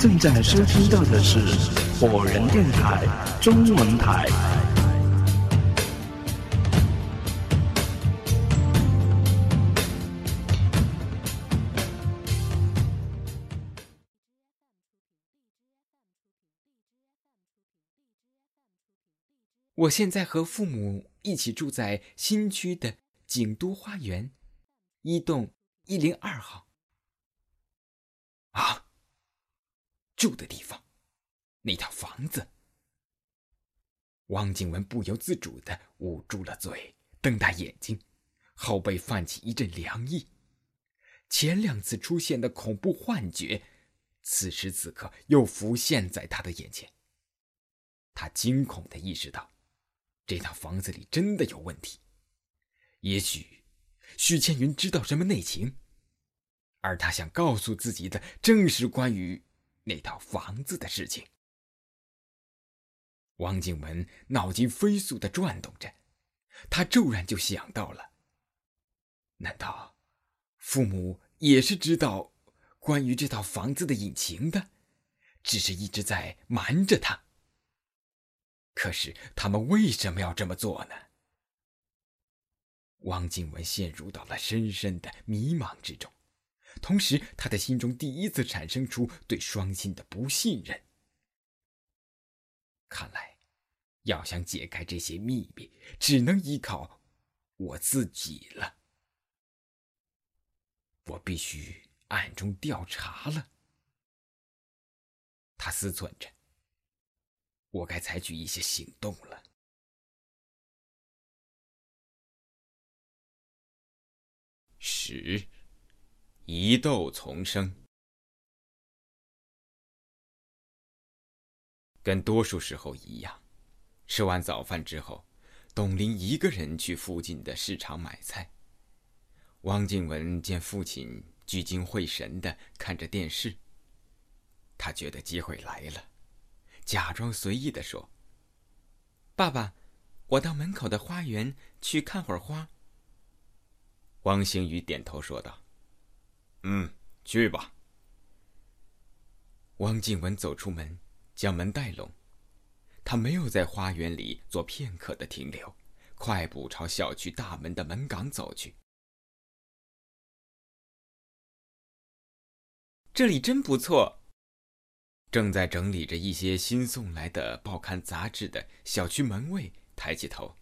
正在收听到的是火人电台中文台。我现在和父母一起住在新区的景都花园一栋一零二号。啊，住的地方，那套房子。汪静文不由自主的捂住了嘴，瞪大眼睛，后背泛起一阵凉意。前两次出现的恐怖幻觉，此时此刻又浮现在他的眼前。他惊恐的意识到。这套房子里真的有问题，也许许倩云知道什么内情，而他想告诉自己的正是关于那套房子的事情。汪静文脑筋飞速的转动着，他骤然就想到了：难道父母也是知道关于这套房子的隐情的，只是一直在瞒着他？可是他们为什么要这么做呢？汪静文陷入到了深深的迷茫之中，同时他的心中第一次产生出对双亲的不信任。看来，要想解开这些秘密，只能依靠我自己了。我必须暗中调查了。他思忖着。我该采取一些行动了。十，一斗丛生。跟多数时候一样，吃完早饭之后，董林一个人去附近的市场买菜。汪静文见父亲聚精会神的看着电视，他觉得机会来了。假装随意的说：“爸爸，我到门口的花园去看会儿花。”汪星宇点头说道：“嗯，去吧。”汪静文走出门，将门带拢。他没有在花园里做片刻的停留，快步朝小区大门的门岗走去。这里真不错。正在整理着一些新送来的报刊杂志的小区门卫抬起头，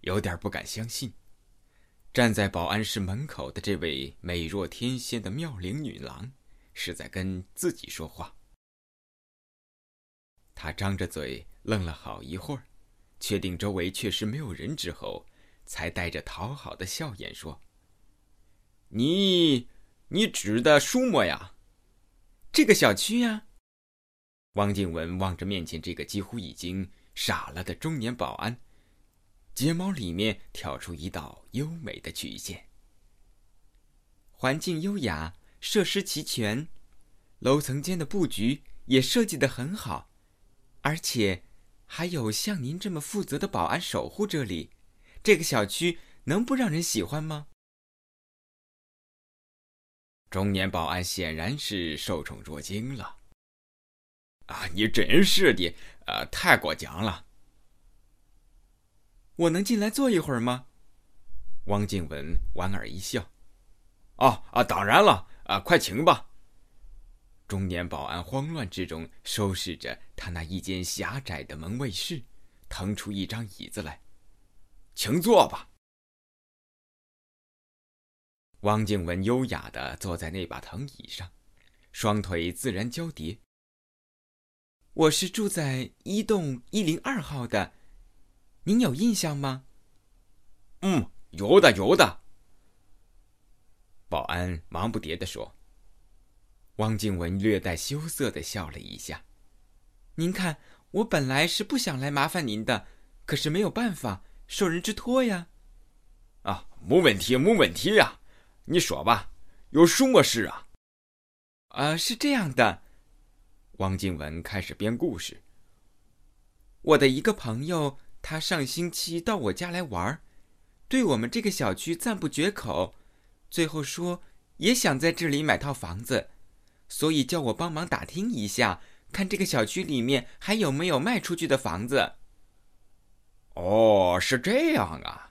有点不敢相信，站在保安室门口的这位美若天仙的妙龄女郎，是在跟自己说话。他张着嘴愣了好一会儿，确定周围确实没有人之后，才带着讨好的笑颜说：“你，你指的什么呀？这个小区呀。”汪静文望着面前这个几乎已经傻了的中年保安，睫毛里面挑出一道优美的曲线。环境优雅，设施齐全，楼层间的布局也设计的很好，而且还有像您这么负责的保安守护这里，这个小区能不让人喜欢吗？中年保安显然是受宠若惊了。啊，你真是的，呃，太过奖了。我能进来坐一会儿吗？汪静文莞尔一笑。哦啊，当然了，啊，快请吧。中年保安慌乱之中收拾着他那一间狭窄的门卫室，腾出一张椅子来，请坐吧。汪静文优雅的坐在那把藤椅上，双腿自然交叠。我是住在一栋一零二号的，您有印象吗？嗯，有的，有的。保安忙不迭的说。汪静文略带羞涩的笑了一下。您看，我本来是不想来麻烦您的，可是没有办法，受人之托呀。啊，没问题，没问题呀。你说吧，有什么事啊？啊，是这样的。汪静文开始编故事。我的一个朋友，他上星期到我家来玩，对我们这个小区赞不绝口，最后说也想在这里买套房子。所以叫我帮忙打听一下，看这个小区里面还有没有卖出去的房子。哦，是这样啊。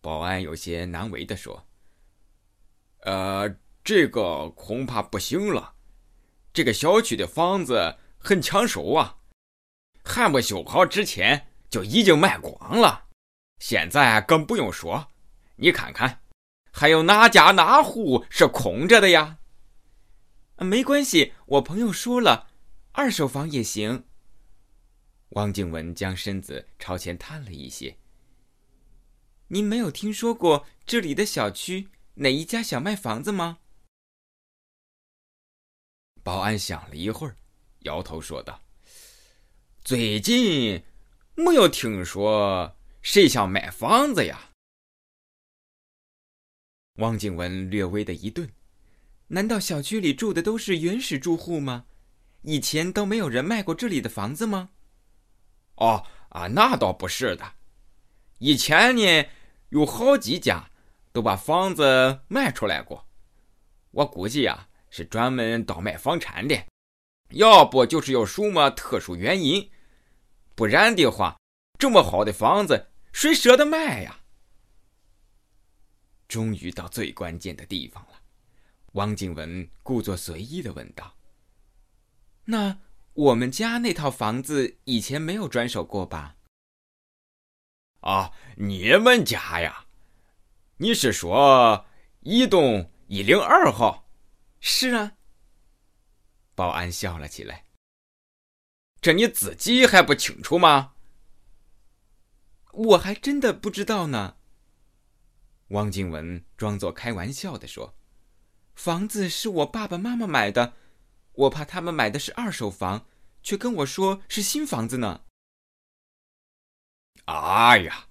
保安有些难为的说：“呃，这个恐怕不行了。这个小区的房子很抢手啊，还没修好之前就已经卖光了。现在更不用说，你看看，还有哪家哪户是空着的呀？没关系，我朋友说了，二手房也行。”汪静文将身子朝前探了一些。您没有听说过这里的小区哪一家想卖房子吗？保安想了一会儿，摇头说道：“最近没有听说谁想买房子呀。”汪静文略微的一顿：“难道小区里住的都是原始住户吗？以前都没有人卖过这里的房子吗？”“哦啊，那倒不是的。以前呢。”有好几家都把房子卖出来过，我估计呀是专门倒卖房产的，要不就是有什么特殊原因，不然的话，这么好的房子谁舍得卖呀？终于到最关键的地方了，汪静文故作随意的问道：“那我们家那套房子以前没有转手过吧？”啊，你们家呀？你是说一栋一零二号？是啊。保安笑了起来。这你自己还不清楚吗？我还真的不知道呢。汪静文装作开玩笑的说：“房子是我爸爸妈妈买的，我怕他们买的是二手房，却跟我说是新房子呢。”哎呀，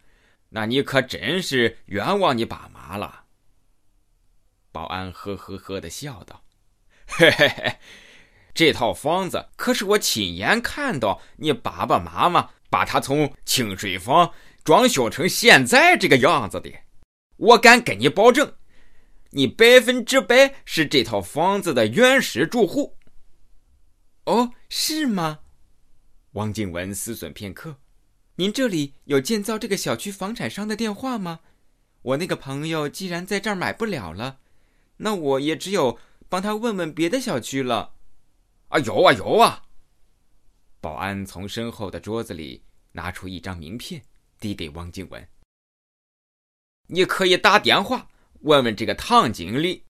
那你可真是冤枉你爸妈了。保安呵呵呵的笑道：“嘿嘿嘿，这套房子可是我亲眼看到你爸爸妈妈把它从清水房装修成现在这个样子的。我敢跟你保证，你百分之百是这套房子的原始住户。”哦，是吗？王静文思忖片刻。您这里有建造这个小区房产商的电话吗？我那个朋友既然在这儿买不了了，那我也只有帮他问问别的小区了。啊，有啊有啊！保安从身后的桌子里拿出一张名片，递给汪静文：“你可以打电话问问这个唐经理。”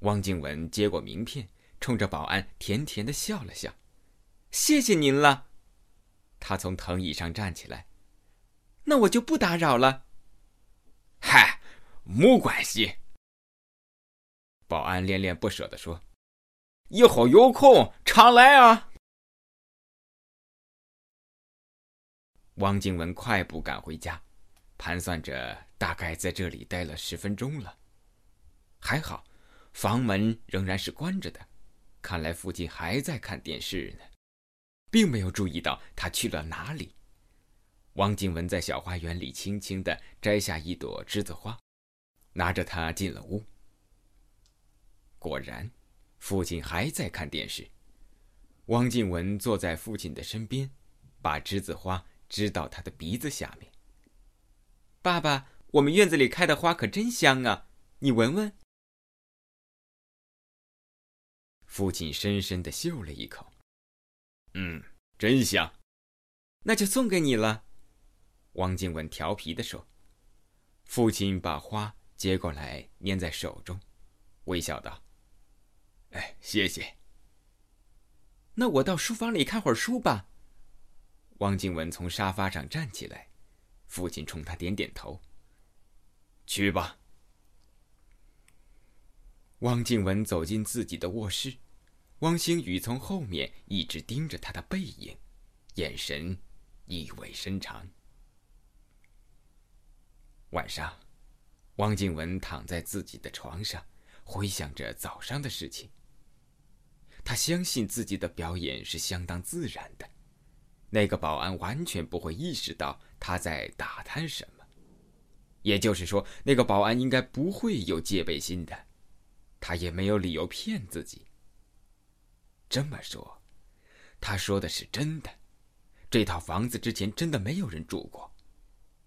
汪静文接过名片，冲着保安甜甜的笑了笑：“谢谢您了。”他从藤椅上站起来，那我就不打扰了。嗨，没关系。保安恋恋不舍的说：“以后有空常来啊。”汪静文快步赶回家，盘算着大概在这里待了十分钟了。还好，房门仍然是关着的，看来父亲还在看电视呢。并没有注意到他去了哪里。汪静文在小花园里轻轻的摘下一朵栀子花，拿着它进了屋。果然，父亲还在看电视。汪静文坐在父亲的身边，把栀子花支到他的鼻子下面。爸爸，我们院子里开的花可真香啊，你闻闻。父亲深深的嗅了一口。嗯，真香，那就送给你了。”汪静文调皮的说。父亲把花接过来，捏在手中，微笑道：“哎，谢谢。”那我到书房里看会儿书吧。汪静文从沙发上站起来，父亲冲他点点头：“去吧。”汪静文走进自己的卧室。汪星宇从后面一直盯着他的背影，眼神意味深长。晚上，汪静文躺在自己的床上，回想着早上的事情。他相信自己的表演是相当自然的，那个保安完全不会意识到他在打探什么，也就是说，那个保安应该不会有戒备心的。他也没有理由骗自己。这么说，他说的是真的。这套房子之前真的没有人住过，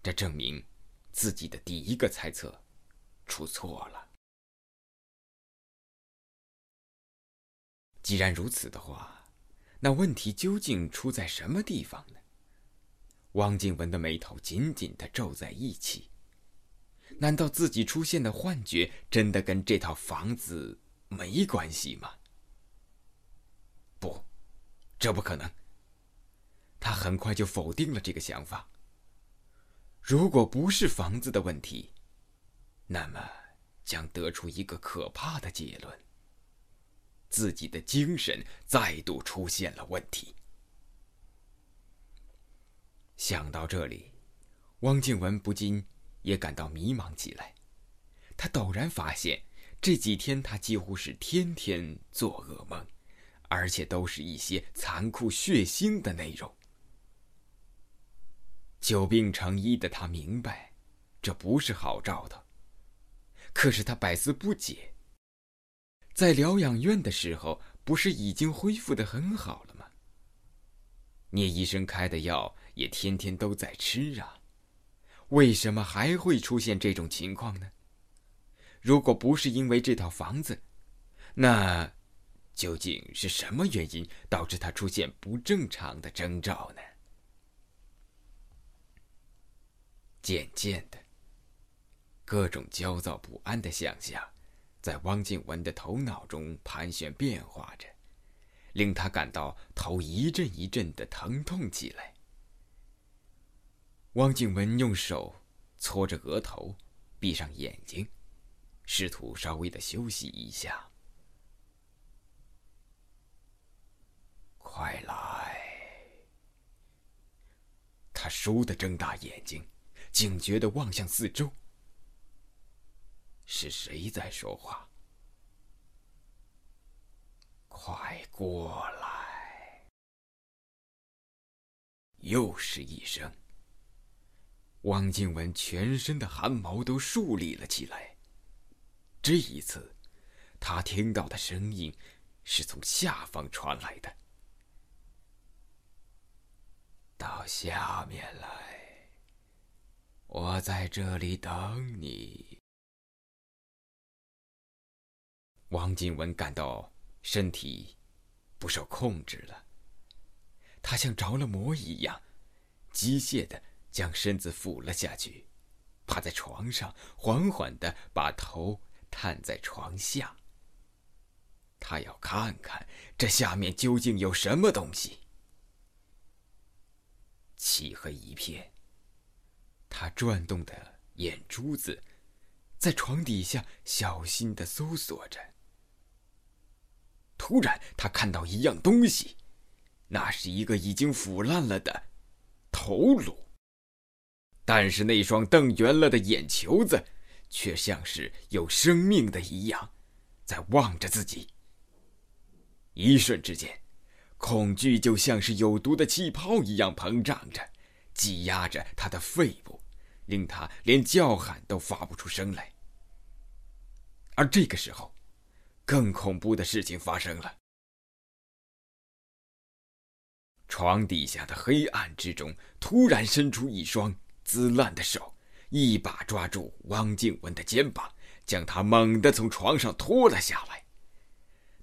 这证明自己的第一个猜测出错了。既然如此的话，那问题究竟出在什么地方呢？汪静文的眉头紧紧的皱在一起。难道自己出现的幻觉真的跟这套房子没关系吗？不，这不可能。他很快就否定了这个想法。如果不是房子的问题，那么将得出一个可怕的结论：自己的精神再度出现了问题。想到这里，汪静文不禁。也感到迷茫起来。他陡然发现，这几天他几乎是天天做噩梦，而且都是一些残酷血腥的内容。久病成医的他明白，这不是好兆头。可是他百思不解：在疗养院的时候，不是已经恢复的很好了吗？聂医生开的药也天天都在吃啊。为什么还会出现这种情况呢？如果不是因为这套房子，那究竟是什么原因导致他出现不正常的征兆呢？渐渐的，各种焦躁不安的想象在汪静文的头脑中盘旋变化着，令他感到头一阵一阵的疼痛起来。汪静文用手搓着额头，闭上眼睛，试图稍微的休息一下。快来！他倏地睁大眼睛，警觉地望向四周。是谁在说话？快过来！又是一声。汪静文全身的汗毛都竖立了起来。这一次，他听到的声音是从下方传来的。到下面来，我在这里等你。王静文感到身体不受控制了，他像着了魔一样，机械的。将身子俯了下去，趴在床上，缓缓的把头探在床下。他要看看这下面究竟有什么东西。漆黑一片。他转动的眼珠子，在床底下小心的搜索着。突然，他看到一样东西，那是一个已经腐烂了的头颅。但是那双瞪圆了的眼球子，却像是有生命的一样，在望着自己。一瞬之间，恐惧就像是有毒的气泡一样膨胀着，挤压着他的肺部，令他连叫喊都发不出声来。而这个时候，更恐怖的事情发生了：床底下的黑暗之中，突然伸出一双。滋烂的手一把抓住汪静文的肩膀，将他猛地从床上拖了下来。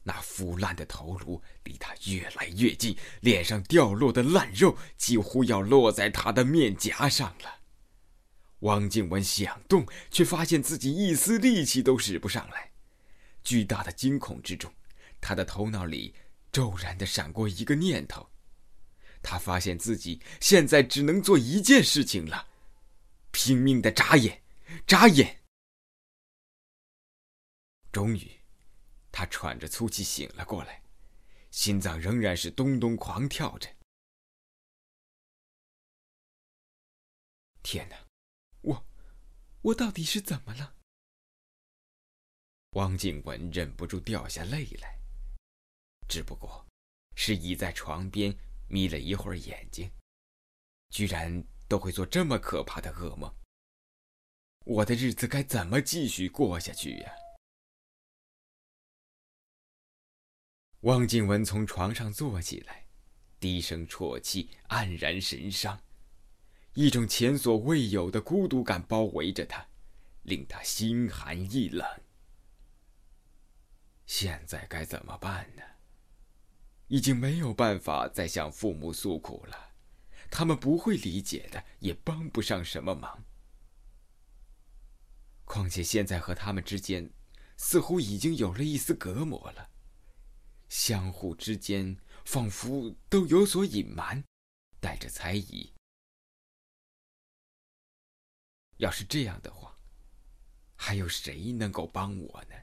那腐烂的头颅离他越来越近，脸上掉落的烂肉几乎要落在他的面颊上了。汪静文想动，却发现自己一丝力气都使不上来。巨大的惊恐之中，他的头脑里骤然的闪过一个念头：他发现自己现在只能做一件事情了。拼命的眨眼，眨眼。终于，他喘着粗气醒了过来，心脏仍然是咚咚狂跳着。天哪，我，我到底是怎么了？汪静文忍不住掉下泪来，只不过是倚在床边眯了一会儿眼睛，居然。都会做这么可怕的噩梦，我的日子该怎么继续过下去呀？汪静文从床上坐起来，低声啜泣，黯然神伤。一种前所未有的孤独感包围着他，令他心寒意冷。现在该怎么办呢？已经没有办法再向父母诉苦了，他们不会理解的，也帮不上什么忙。况且现在和他们之间，似乎已经有了一丝隔膜了。相互之间仿佛都有所隐瞒，带着猜疑。要是这样的话，还有谁能够帮我呢？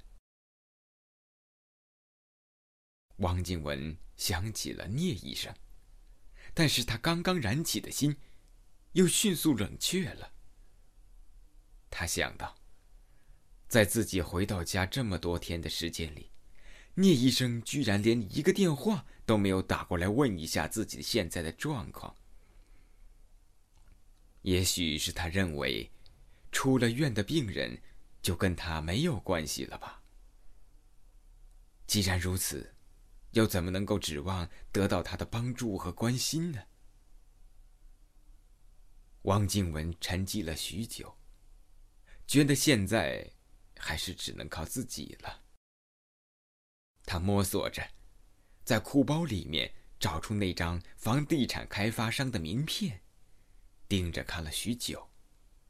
汪静文想起了聂医生，但是他刚刚燃起的心，又迅速冷却了。他想到，在自己回到家这么多天的时间里，聂医生居然连一个电话都没有打过来问一下自己现在的状况。也许是他认为，出了院的病人就跟他没有关系了吧。既然如此。又怎么能够指望得到他的帮助和关心呢？汪静文沉寂了许久，觉得现在还是只能靠自己了。他摸索着，在裤包里面找出那张房地产开发商的名片，盯着看了许久，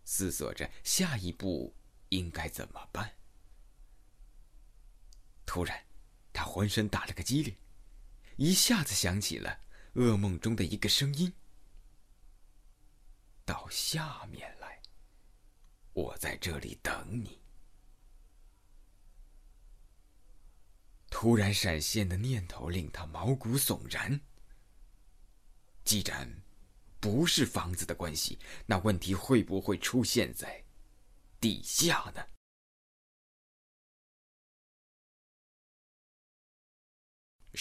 思索着下一步应该怎么办。突然。他浑身打了个激灵，一下子想起了噩梦中的一个声音：“到下面来，我在这里等你。”突然闪现的念头令他毛骨悚然。既然不是房子的关系，那问题会不会出现在地下呢？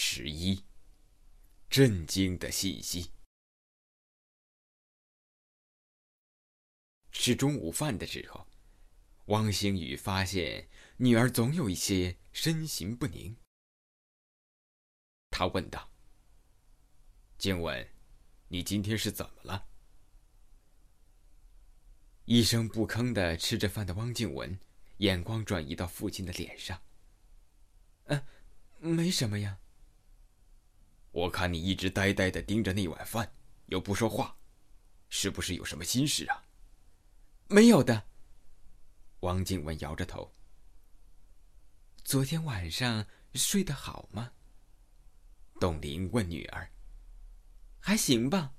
十一，震惊的信息。吃中午饭的时候，汪星宇发现女儿总有一些身形不宁。他问道：“静雯，你今天是怎么了？”一声不吭的吃着饭的汪静雯，眼光转移到父亲的脸上。“嗯，没什么呀。”我看你一直呆呆的盯着那碗饭，又不说话，是不是有什么心事啊？没有的。王静文摇着头。昨天晚上睡得好吗？董林问女儿。还行吧。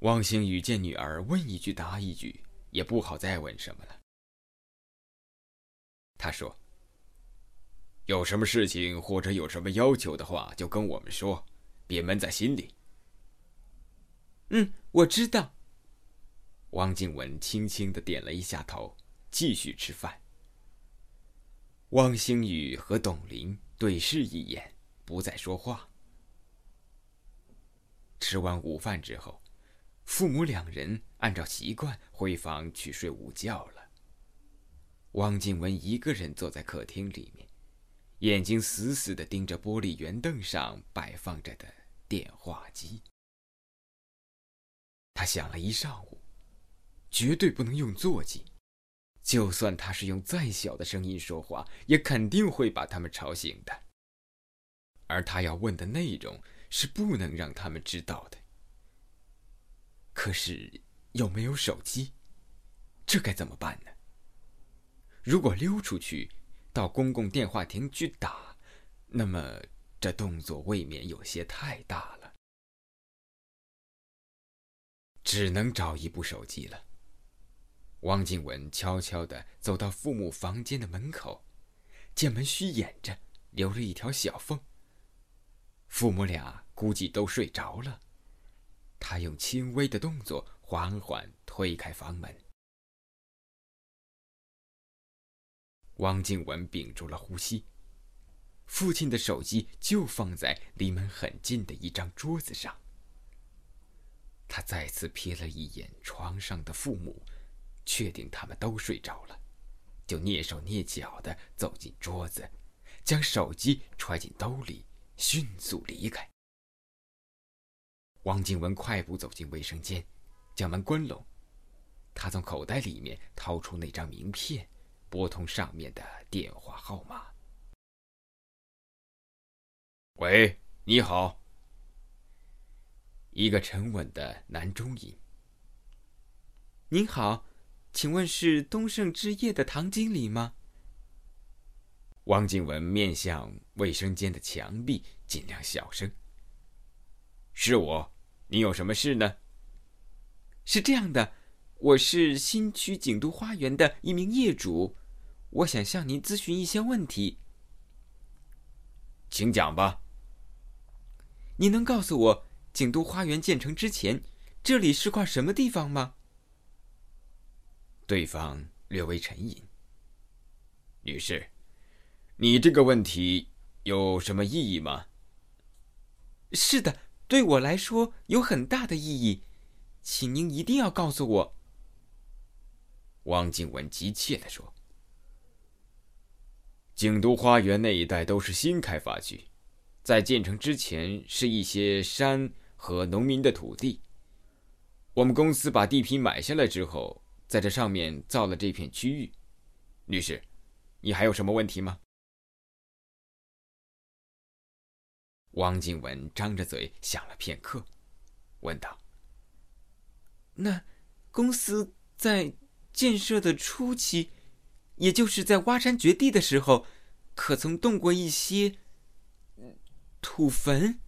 汪星宇见女儿问一句答一句，也不好再问什么了。他说。有什么事情或者有什么要求的话，就跟我们说，别闷在心里。嗯，我知道。汪静文轻轻的点了一下头，继续吃饭。汪星宇和董林对视一眼，不再说话。吃完午饭之后，父母两人按照习惯回房去睡午觉了。汪静文一个人坐在客厅里面。眼睛死死的盯着玻璃圆凳上摆放着的电话机。他想了一上午，绝对不能用座机，就算他是用再小的声音说话，也肯定会把他们吵醒的。而他要问的内容是不能让他们知道的。可是又没有手机，这该怎么办呢？如果溜出去？到公共电话亭去打，那么这动作未免有些太大了，只能找一部手机了。汪静文悄悄地走到父母房间的门口，见门虚掩着，留了一条小缝。父母俩估计都睡着了，他用轻微的动作缓缓推开房门。汪静文屏住了呼吸，父亲的手机就放在离门很近的一张桌子上。他再次瞥了一眼床上的父母，确定他们都睡着了，就蹑手蹑脚的走进桌子，将手机揣进兜里，迅速离开。王静文快步走进卫生间，将门关拢。他从口袋里面掏出那张名片，拨通上面的电话号码。喂，你好。一个沉稳的男中音。您好，请问是东盛置业的唐经理吗？汪静文面向卫生间的墙壁，尽量小声：“是我，你有什么事呢？”是这样的，我是新区景都花园的一名业主，我想向您咨询一些问题。请讲吧。你能告诉我，景都花园建成之前，这里是块什么地方吗？对方略微沉吟。女士，你这个问题有什么意义吗？是的，对我来说有很大的意义，请您一定要告诉我。汪静文急切地说：“景都花园那一带都是新开发区。”在建成之前，是一些山和农民的土地。我们公司把地皮买下来之后，在这上面造了这片区域。女士，你还有什么问题吗？汪静文张着嘴想了片刻，问道：“那公司在建设的初期，也就是在挖山掘地的时候，可曾动过一些？”土坟。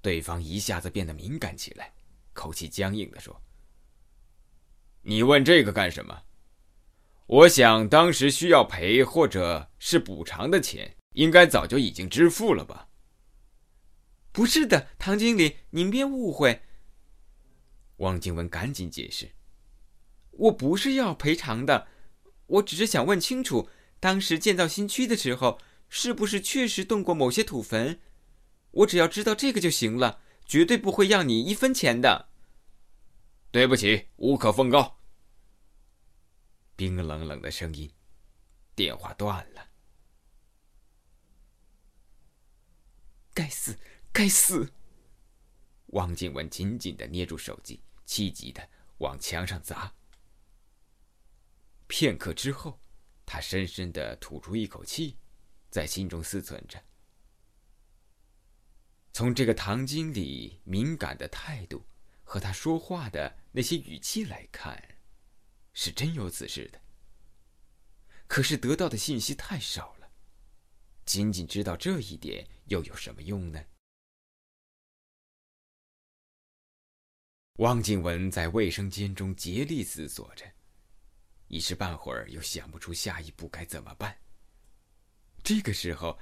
对方一下子变得敏感起来，口气僵硬的说：“你问这个干什么？我想当时需要赔或者是补偿的钱，应该早就已经支付了吧？”不是的，唐经理，您别误会。汪静文赶紧解释：“我不是要赔偿的，我只是想问清楚，当时建造新区的时候。”是不是确实动过某些土坟？我只要知道这个就行了，绝对不会要你一分钱的。对不起，无可奉告。冰冷冷的声音，电话断了。该死，该死！汪静文紧紧的捏住手机，气急的往墙上砸。片刻之后，他深深的吐出一口气。在心中思忖着。从这个唐经理敏感的态度和他说话的那些语气来看，是真有此事的。可是得到的信息太少了，仅仅知道这一点又有什么用呢？汪静文在卫生间中竭力思索着，一时半会儿又想不出下一步该怎么办。这个时候，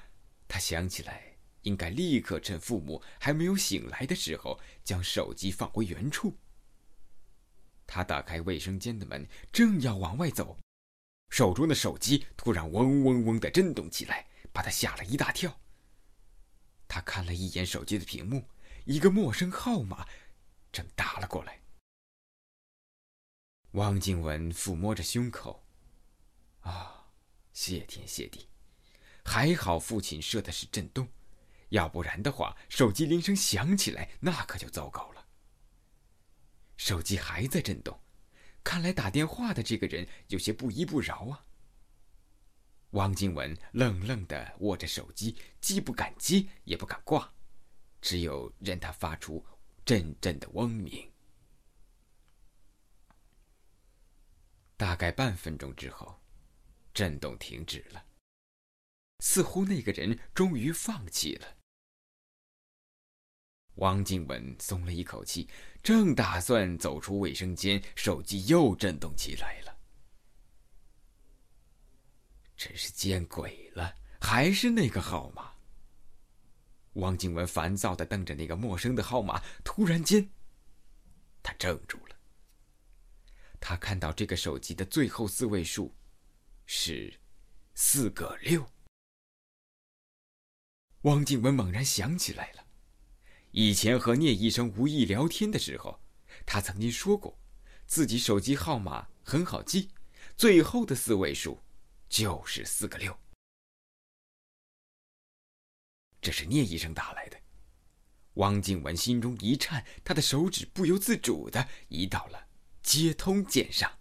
他想起来应该立刻趁父母还没有醒来的时候，将手机放回原处。他打开卫生间的门，正要往外走，手中的手机突然嗡嗡嗡的震动起来，把他吓了一大跳。他看了一眼手机的屏幕，一个陌生号码正打了过来。汪静文抚摸着胸口，啊，谢天谢地！还好父亲设的是震动，要不然的话，手机铃声响起来，那可就糟糕了。手机还在震动，看来打电话的这个人有些不依不饶啊。汪静文愣愣的握着手机，既不敢接，也不敢挂，只有任它发出阵阵的嗡鸣。大概半分钟之后，震动停止了。似乎那个人终于放弃了。汪静文松了一口气，正打算走出卫生间，手机又震动起来了。真是见鬼了！还是那个号码。汪静文烦躁的瞪着那个陌生的号码，突然间，他怔住。他看到这个手机的最后四位数是四个六。汪静文猛然想起来了，以前和聂医生无意聊天的时候，他曾经说过，自己手机号码很好记，最后的四位数就是四个六。这是聂医生打来的。汪静文心中一颤，他的手指不由自主的移到了接通键上。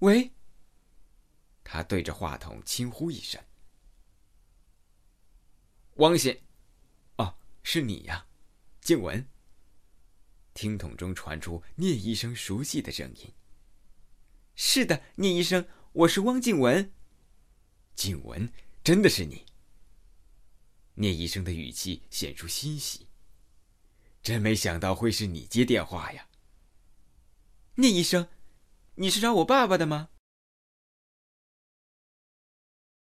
喂，他对着话筒轻呼一声：“汪先，哦，是你呀，静文。”听筒中传出聂医生熟悉的声音：“是的，聂医生，我是汪静文。”静文，真的是你。聂医生的语气显出欣喜，真没想到会是你接电话呀。聂医生，你是找我爸爸的吗？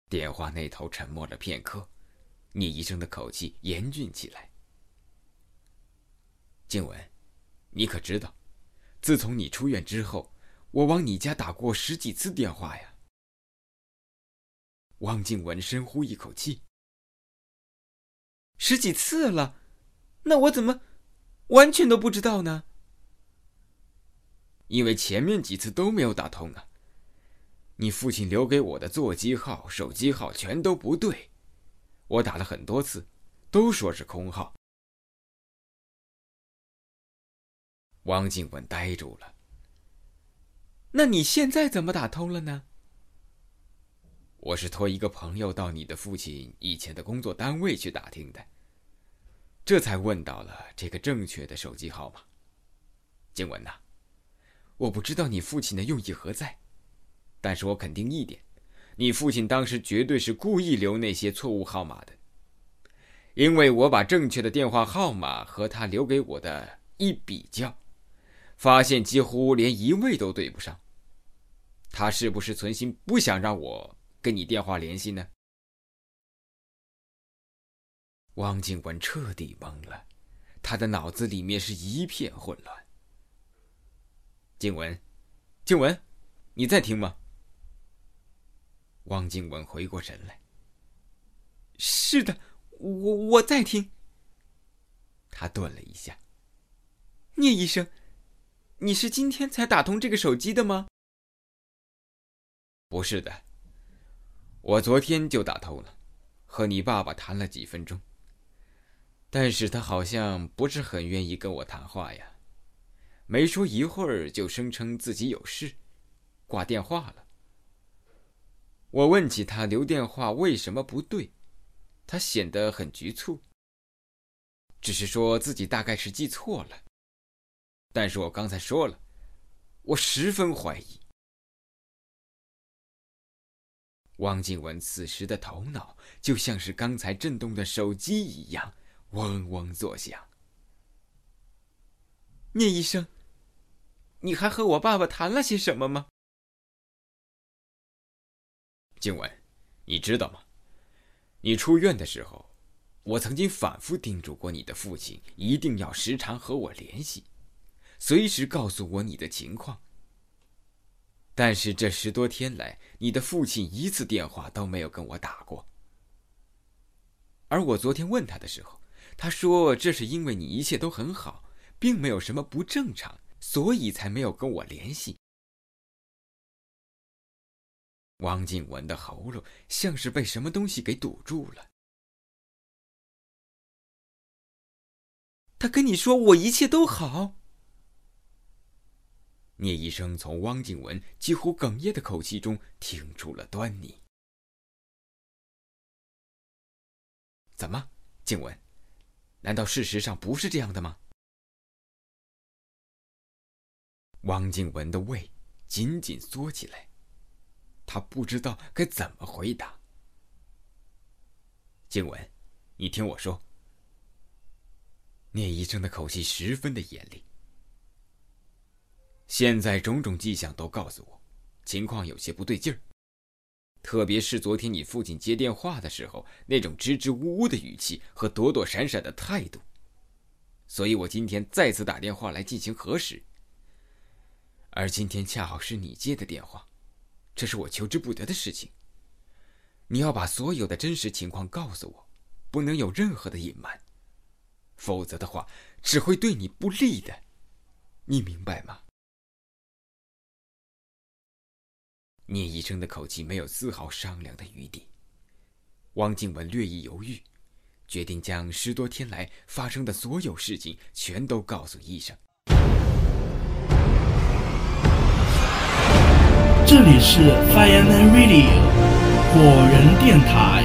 电话那头沉默了片刻，聂医生的口气严峻起来。静文，你可知道，自从你出院之后，我往你家打过十几次电话呀。汪静文深呼一口气。十几次了，那我怎么完全都不知道呢？因为前面几次都没有打通啊。你父亲留给我的座机号、手机号全都不对，我打了很多次，都说是空号。汪静文呆住了。那你现在怎么打通了呢？我是托一个朋友到你的父亲以前的工作单位去打听的，这才问到了这个正确的手机号码。静文呐，我不知道你父亲的用意何在，但是我肯定一点，你父亲当时绝对是故意留那些错误号码的，因为我把正确的电话号码和他留给我的一比较，发现几乎连一位都对不上。他是不是存心不想让我？跟你电话联系呢？汪静文彻底懵了，他的脑子里面是一片混乱。静文，静文，你在听吗？汪静文回过神来。是的，我我在听。他顿了一下。聂医生，你是今天才打通这个手机的吗？不是的。我昨天就打通了，和你爸爸谈了几分钟。但是他好像不是很愿意跟我谈话呀，没说一会儿就声称自己有事，挂电话了。我问起他留电话为什么不对，他显得很局促，只是说自己大概是记错了。但是我刚才说了，我十分怀疑。汪静文此时的头脑就像是刚才震动的手机一样，嗡嗡作响。聂医生，你还和我爸爸谈了些什么吗？静文，你知道吗？你出院的时候，我曾经反复叮嘱过你的父亲，一定要时常和我联系，随时告诉我你的情况。但是这十多天来，你的父亲一次电话都没有跟我打过。而我昨天问他的时候，他说这是因为你一切都很好，并没有什么不正常，所以才没有跟我联系。汪静文的喉咙像是被什么东西给堵住了。他跟你说我一切都好。聂医生从汪静文几乎哽咽的口气中听出了端倪。怎么，静文？难道事实上不是这样的吗？汪静文的胃紧紧缩起来，他不知道该怎么回答。静文，你听我说。聂医生的口气十分的严厉。现在种种迹象都告诉我，情况有些不对劲儿。特别是昨天你父亲接电话的时候，那种支支吾吾的语气和躲躲闪闪的态度。所以我今天再次打电话来进行核实。而今天恰好是你接的电话这是我求之不得的事情。你要把所有的真实情况告诉我不能有任何的隐瞒否则的话只会对你不利的你明白吗？聂医生的口气没有丝毫商量的余地。汪静文略一犹豫决定将十多天来发生的所有事情全都告诉医生这里是 fireman radio 我人电台